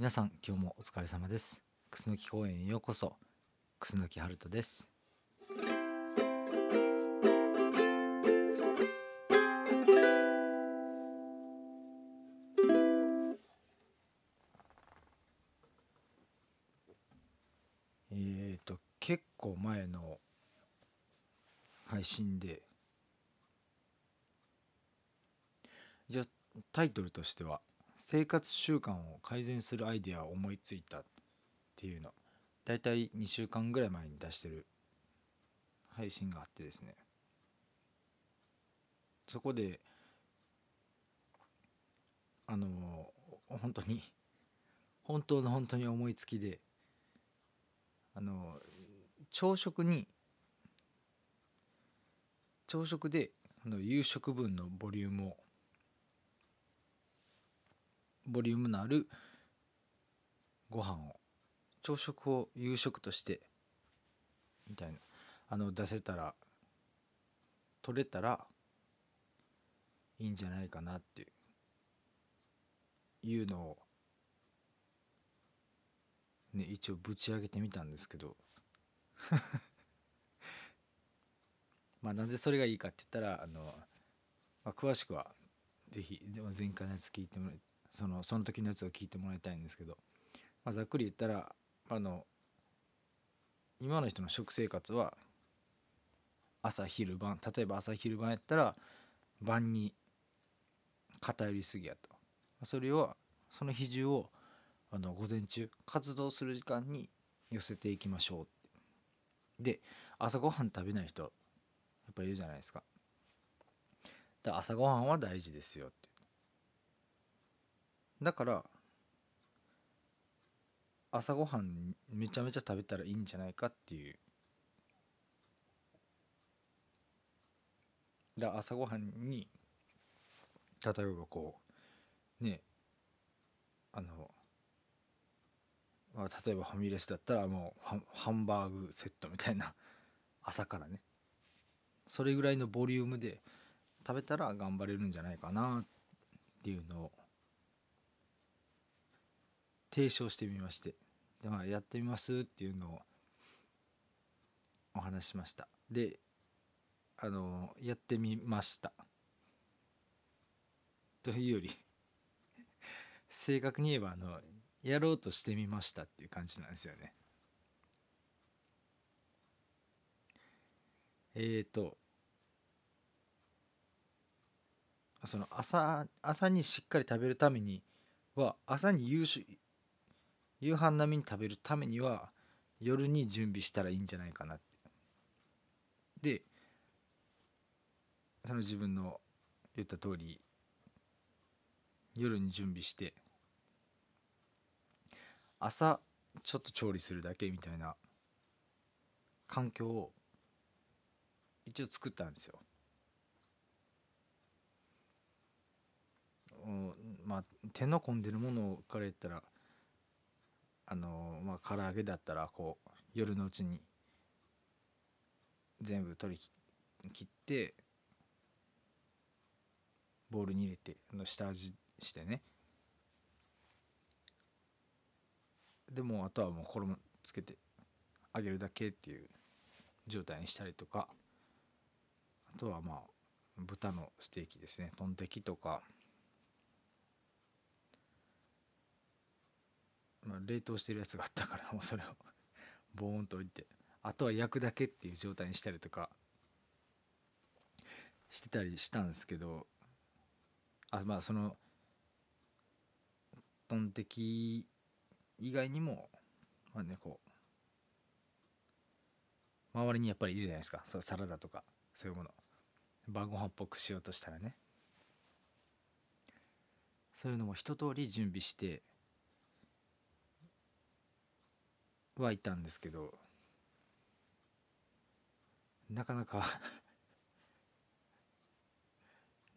皆さん今日もお疲れ様です。楠木公園へようこそ。楠木春人です。えっ、と結構前の配信でじゃタイトルとしては「生活習慣を改善するアイデアを思いついた」っていうの。だいたい2週間ぐらい前に出してる配信があってですね。そこであの本当に本当の本当に思いつきであの朝食に朝食であの夕食分のボリュームをボリュームのあるご飯を朝食を夕食としてみたいな。あの出せたら取れたらいいんじゃないかなっていうのをね一応ぶち上げてみたんですけど。まあなんでそれがいいかって言ったらあの、まあ、詳しくはぜひ前回のやつ聞いてもらってそのその時のやつを聞いてもらいたいんですけど、まあ、ざっくり言ったらあの今の人の食生活は朝昼晩例えば朝昼晩やったら晩に偏りすぎやと。それをその比重をあの午前中活動する時間に寄せていきましょうで朝ごはん食べない人やっぱいるじゃないですか。だ朝ごはんは大事ですよって。だから朝ごはんめちゃめちゃ食べたらいいんじゃないかっていう。だ朝ごはんに例えばこうねあの、まあ、例えばファミレスだったらもうハンバーグセットみたいな朝からね。それぐらいのボリュームで食べたら頑張れるんじゃないかなっていうのを提唱してみまして。で、まあ、やってみますっていうのをお話しました。であのやってみました。というより 正確に言えばあのやろうとしてみましたっていう感じなんですよね。えっ、ー、とその朝朝にしっかり食べるためには朝に夕食夕飯並みに食べるためには夜に準備したらいいんじゃないかなってでその自分の言った通り夜に準備して朝ちょっと調理するだけみたいな環境を一応作ったんですよ。まあ手の込んでるものから言ったらあのまあ唐揚げだったらこう夜のうちに全部取り切ってボウルに入れてあの下味してね。でもあとはもう衣つけて揚げるだけっていう状態にしたりとか。あとはまあ豚のステーキですね。トンテキとか。まあ、冷凍してるやつがあったからもう それを。ボーンと置いて。あとは焼くだけっていう状態にしたりとか。してたりしたんですけど。あまあそのトンテキ以外にもまあねこう周りにやっぱりいるじゃないですか。そうサラダとかそういうもの。晩ご飯っぽくしようとしたらね。そういうのも一通り準備してはいたんですけどなかなか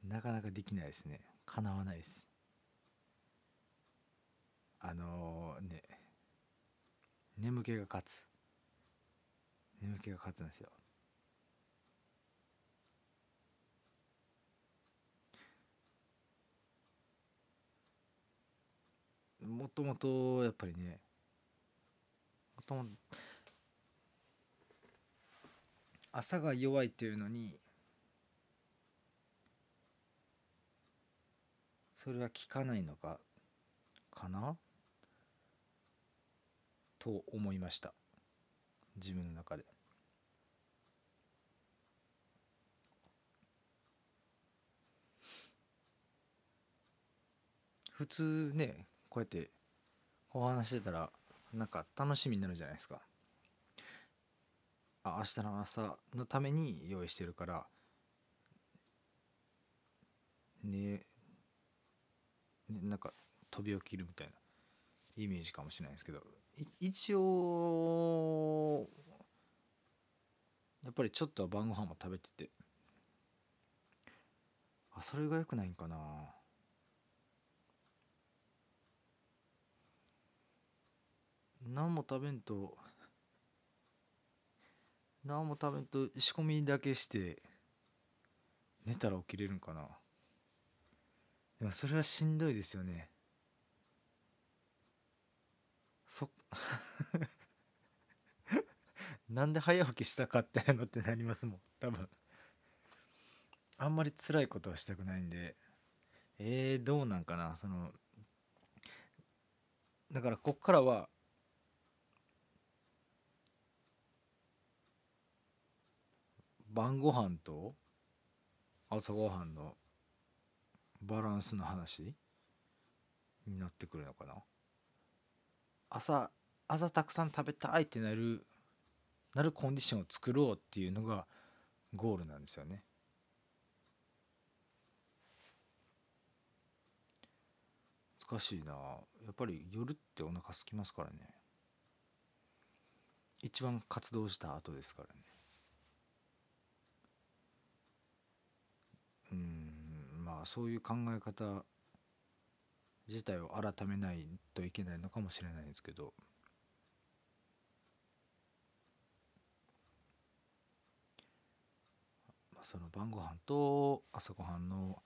なかなかできないですね。かなわないです。あのー、ね眠気が勝つ。眠気が勝つんですよ。もともとやっぱりねとも。朝が弱いというのにそれは効かないのかかな？と思いました。自分の中で。普通ねこうやってお話してたらなんか楽しみになるじゃないですか。あ明日の朝のために用意してるから。ねなんか飛び起きるみたいな。イメージかもしれないですけど。一応やっぱりちょっとは晩ご飯も食べてて。あそれが良くないんかな。何も食べんと何も食べんと仕込みだけして寝たら起きれるんかな。でもそれはしんどいですよね。そ なんで早起きしたかってのってなりますもん多分。あんまり辛いことはしたくないんで。えー、どうなんかなそのだからこっからは晩ご飯と朝ごはんのバランスの話になってくるのかな？朝朝たくさん食べたいってなるなるコンディションを作ろうっていうのがゴールなんですよね。難しいな。やっぱり夜ってお腹空きますからね。一番活動した後ですからね。うんまあそういう考え方自体を改めないといけないのかもしれないですけど。その晩ご飯と朝ごはんの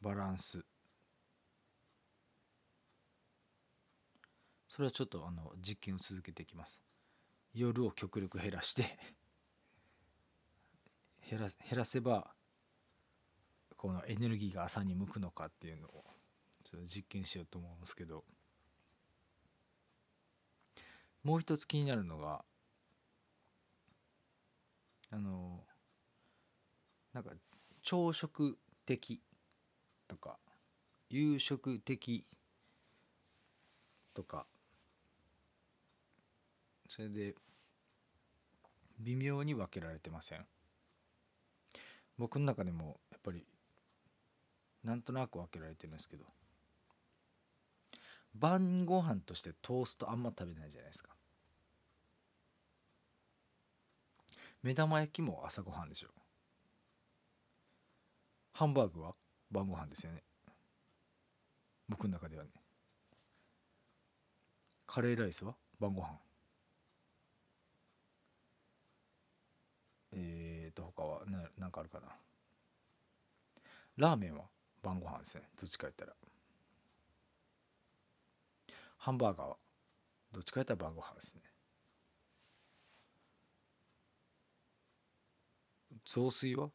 バランス。それはちょっとあの実験を続けていきます。夜を極力減らして減ら減らせばこのエネルギーが朝に向くのかっていうのをちょっと実験しようと思うんですけど。もう一つ気になるのがあのなんか朝食的とか夕食的とか。それで微妙に分けられてません？僕の中でもやっぱりなんとなく分けられてるんですけど晩ご飯としてトーストあんま食べないじゃないですか。目玉焼きも朝ごはんでしょ。ハンバーグは晩ご飯ですよね。僕の中ではね。カレーライスは晩ご飯。えーと他は何かあるかな。ラーメンは晩ご飯ですね。どっちか言ったら。ハンバーガーはどっちか言ったら晩ご飯ですね。雑炊は？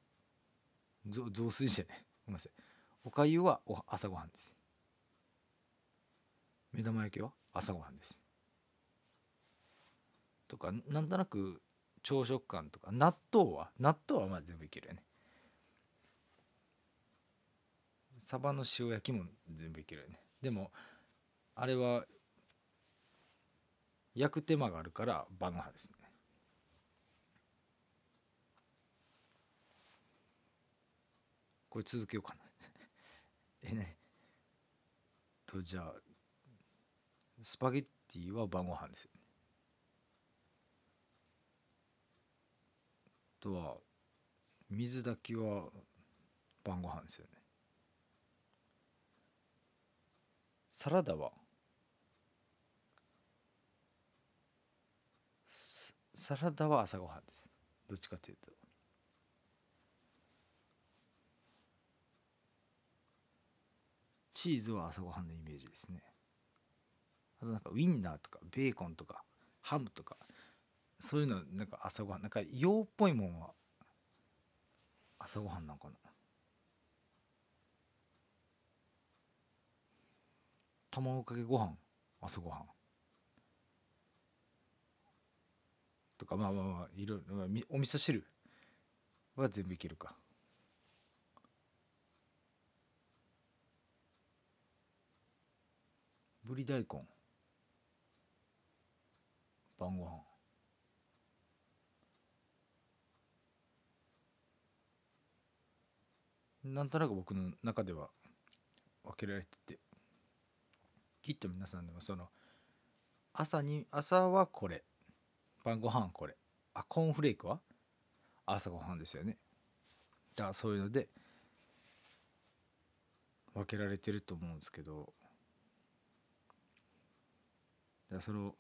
雑炊じゃない。ごめんなさい。おかゆはお朝ごはんです。目玉焼きは朝ごはんです。とかなんとなく朝食感とか納豆は？納豆はまあ全部いけるよね。サバの塩焼きも全部いけるよね。でもあれは焼く手間があるから晩ご飯ですね。これ続けようかな。えね。とじゃあスパゲッティは晩ご飯ですよね。とは水炊きは晩ご飯ですよね。サラダは？サラダは朝ごはんです。どっちかというと。チーズは朝ごはんのイメージですね。あとなんかウインナーとかベーコンとかハムとかそういうのなんか朝ごはんなんか洋っぽいもんは朝ごはんなんかな。卵かけご飯朝ごはん。とかまあまあまあいろいろ、まあ、みお味噌汁は全部いけるか。ぶり大根。晩ご飯。なんとなく僕の中では分けられてて。きっと皆さんでもその朝に朝はこれ。晩ご飯これ。あコーンフレークは？朝ごはんですよね。だからそういうので分けられてると思うんですけど。だその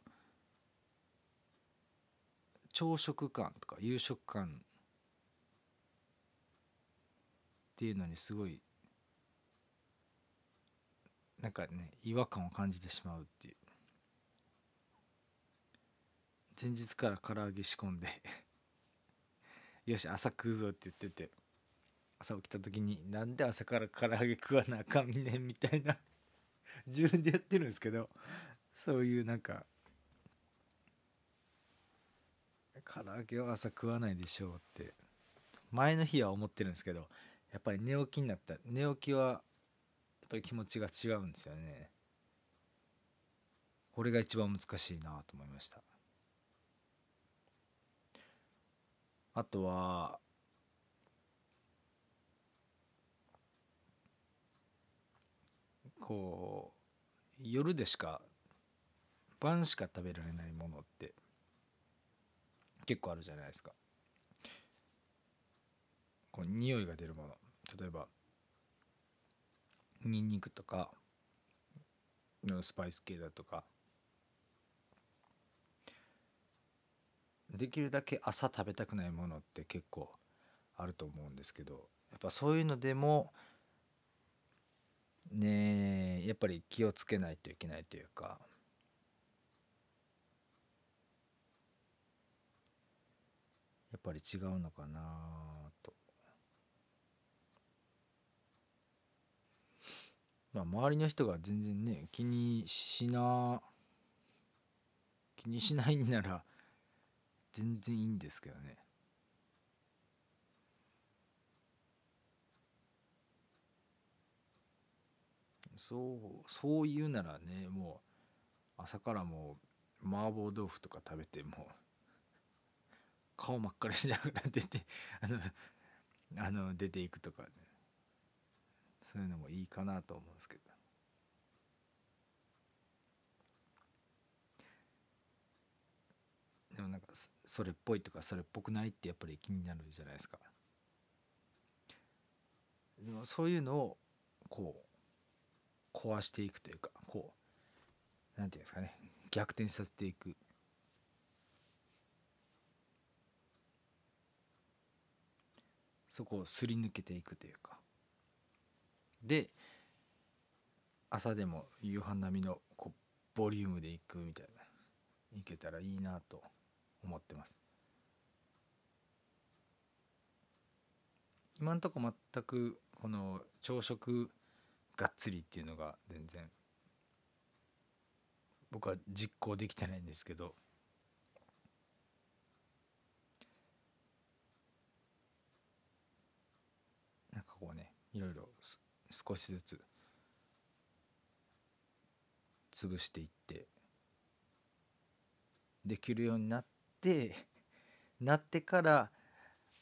朝食感とか夕食感っていうのにすごいなんかね違和感を感じてしまうっていう。前日から唐揚げ仕込んで。よし朝食うぞって言ってて。朝起きた時になんで朝から唐揚げ食わなあかんねんみたいな。自分でやってるんですけど。そういうなんか唐揚げは朝食わないでしょうって。前の日は思ってるんですけどやっぱり寝起きになった。寝起きはぱり気持ちが違うんですよね。これが一番難しいなと思いました。あとはこう夜でしか晩しか食べられないものって結構あるじゃないですか。こう匂いが出るもの。例えばニンニクとかスパイス系だとか。できるだけ朝食べたくないものって結構あると思うんですけどやっぱそういうのでもねやっぱり気をつけないといけないというか。やっぱり違うのかなと。まあ周りの人が全然ね気にしな気にしないんなら全然いいんですけどね。そうそう言うならねもう朝からもう麻婆豆腐とか食べても顔真っ赤にしながら出てあのあの出ていくとかね。そういうのもいいかなと思うんですけど。でもなんかそれっぽいとかそれっぽくないってやっぱり気になるじゃないですか。でもそういうのをこう壊していくというかこうなんていうんですかね逆転させていく。そこをすり抜けていくというか。で朝でも夕飯並みのこうボリュームでいくみたいな。いけたらいいなと思ってます。今んとこ全くこの朝食がっつりっていうのが全然。僕は実行できてないんですけど。なんかこうねいろいろ少しずつ潰していってできるようになって なってから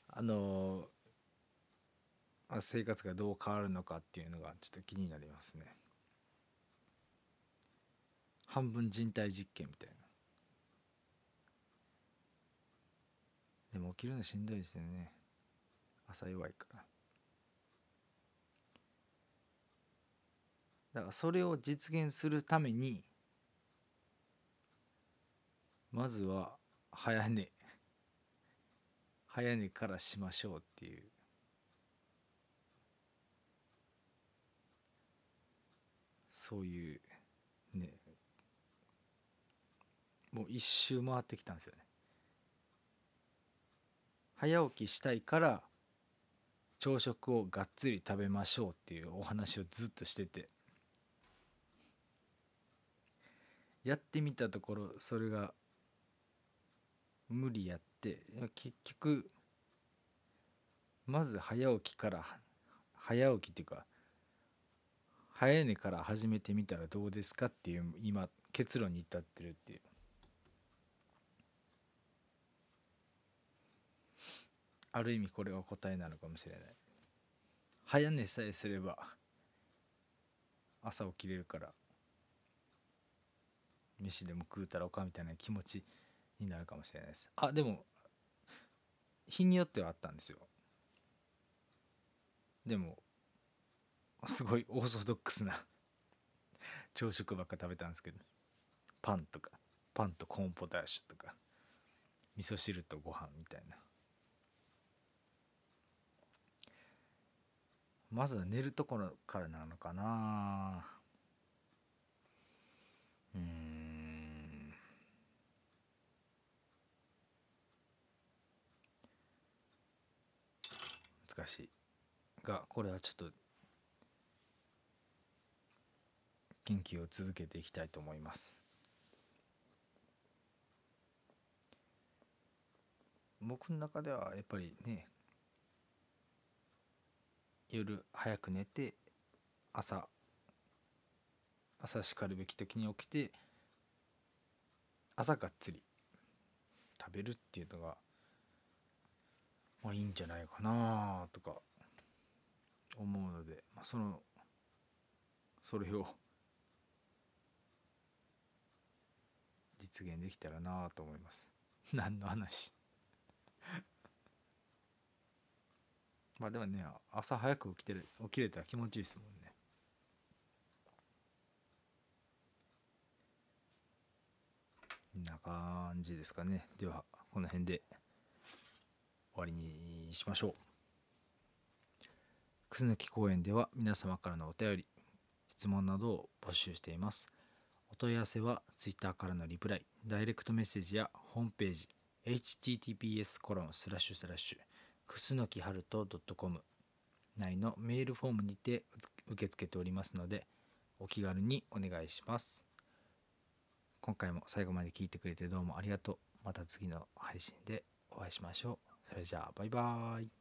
あの生活がどう変わるのかっていうのがちょっと気になりますね。半分人体実験みたいな。でも起きるのしんどいですよね。朝弱いから。だからそれを実現するためにまずは早寝。早寝からしましょうっていう。そういうね。もう一周回ってきたんですよね。早起きしたいから朝食をがっつり食べましょうっていうお話をずっとしてて。やってみたところそれが無理やって結局まず早起きから早起きっていうか早寝から始めてみたらどうですかっていう今結論に至ってるっていう。ある意味これが答えなのかもしれない。早寝さえすれば朝起きれるから。飯でも食うたらおかみたいな気持ちになるかもしれないです。あでも日によってはあったんですよ。でもすごいオーソドックスな朝食ばっか食べたんですけどパンとかパンとコーンポタージュとか味噌汁とご飯みたいな。まずは寝るところからなのかな。うん。難しい。がこれはちょっと研究を続けていきたいと思います。僕の中ではやっぱりね夜早く寝て朝朝しかるべき時に起きて朝がっつり食べるっていうのがまあいいんじゃないかなとか思うので、まあ、そのそれを実現できたらなと思います。何の話？まあでもね朝早く起きてる起きれたら気持ちいいですもんね。こんな感じですかね。ではこの辺で。終わりにしましょう。楠木公園では皆様からのお便り質問などを募集しています。お問い合わせは Twitter からのリプライダイレクトメッセージやホームページ https コロンスラッシュスラッシュくすのきはると .com 内のメールフォームにて受け付けておりますのでお気軽にお願いします。今回も最後まで聞いてくれてどうもありがとう。また次の配信でお会いしましょう。それじゃあバイバーイ。